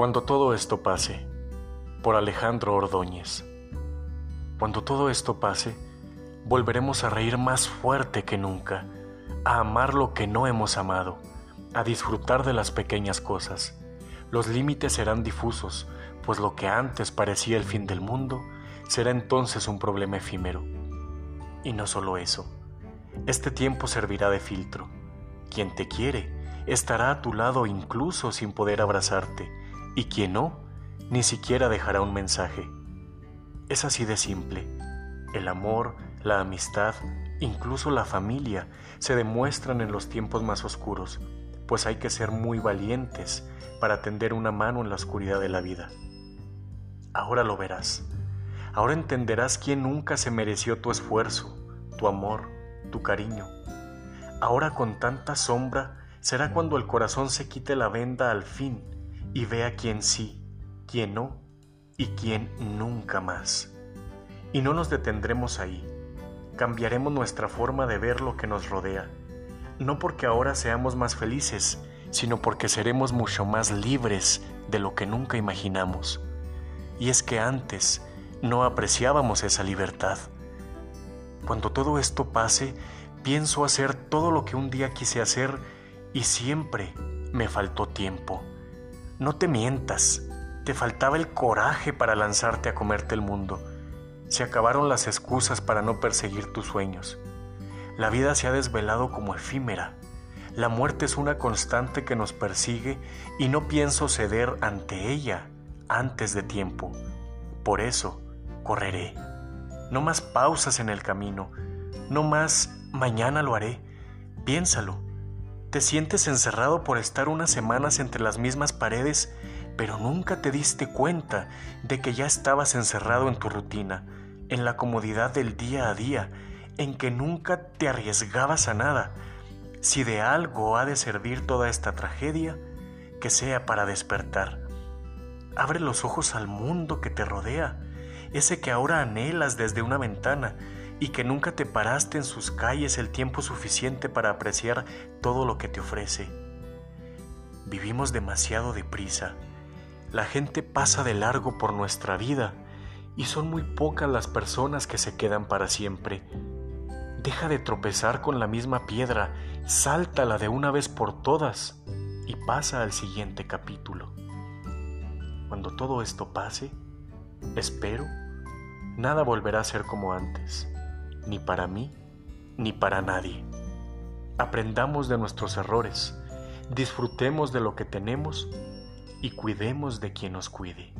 Cuando todo esto pase, por Alejandro Ordóñez. Cuando todo esto pase, volveremos a reír más fuerte que nunca, a amar lo que no hemos amado, a disfrutar de las pequeñas cosas. Los límites serán difusos, pues lo que antes parecía el fin del mundo será entonces un problema efímero. Y no solo eso, este tiempo servirá de filtro. Quien te quiere estará a tu lado incluso sin poder abrazarte, y quien no, ni siquiera dejará un mensaje. Es así de simple. El amor, la amistad, incluso la familia se demuestran en los tiempos más oscuros, pues hay que ser muy valientes para tender una mano en la oscuridad de la vida. Ahora lo verás. Ahora entenderás quién nunca se mereció tu esfuerzo, tu amor, tu cariño. Ahora con tanta sombra será cuando el corazón se quite la venda al fin y vea quién sí, quién no y quién nunca más. Y no nos detendremos ahí. Cambiaremos nuestra forma de ver lo que nos rodea, no porque ahora seamos más felices, sino porque seremos mucho más libres de lo que nunca imaginamos. Y es que antes no apreciábamos esa libertad. Cuando todo esto pase, pienso hacer todo lo que un día quise hacer y siempre me faltó tiempo. No te mientas, te faltaba el coraje para lanzarte a comerte el mundo. Se acabaron las excusas para no perseguir tus sueños. La vida se ha desvelado como efímera. La muerte es una constante que nos persigue y no pienso ceder ante ella antes de tiempo. Por eso, correré. No más pausas en el camino, no más mañana lo haré. Piénsalo. Te sientes encerrado por estar unas semanas entre las mismas paredes, pero nunca te diste cuenta de que ya estabas encerrado en tu rutina, en la comodidad del día a día, en que nunca te arriesgabas a nada. Si de algo ha de servir toda esta tragedia, que sea para despertar. Abre los ojos al mundo que te rodea ese que ahora anhelas desde una ventana y que nunca te paraste en sus calles el tiempo suficiente para apreciar todo lo que te ofrece. Vivimos demasiado deprisa. La gente pasa de largo por nuestra vida y son muy pocas las personas que se quedan para siempre. Deja de tropezar con la misma piedra, sáltala de una vez por todas y pasa al siguiente capítulo. Cuando todo esto pase, espero nada volverá a ser como antes, ni para mí, ni para nadie. Aprendamos de nuestros errores, disfrutemos de lo que tenemos y cuidemos de quien nos cuide.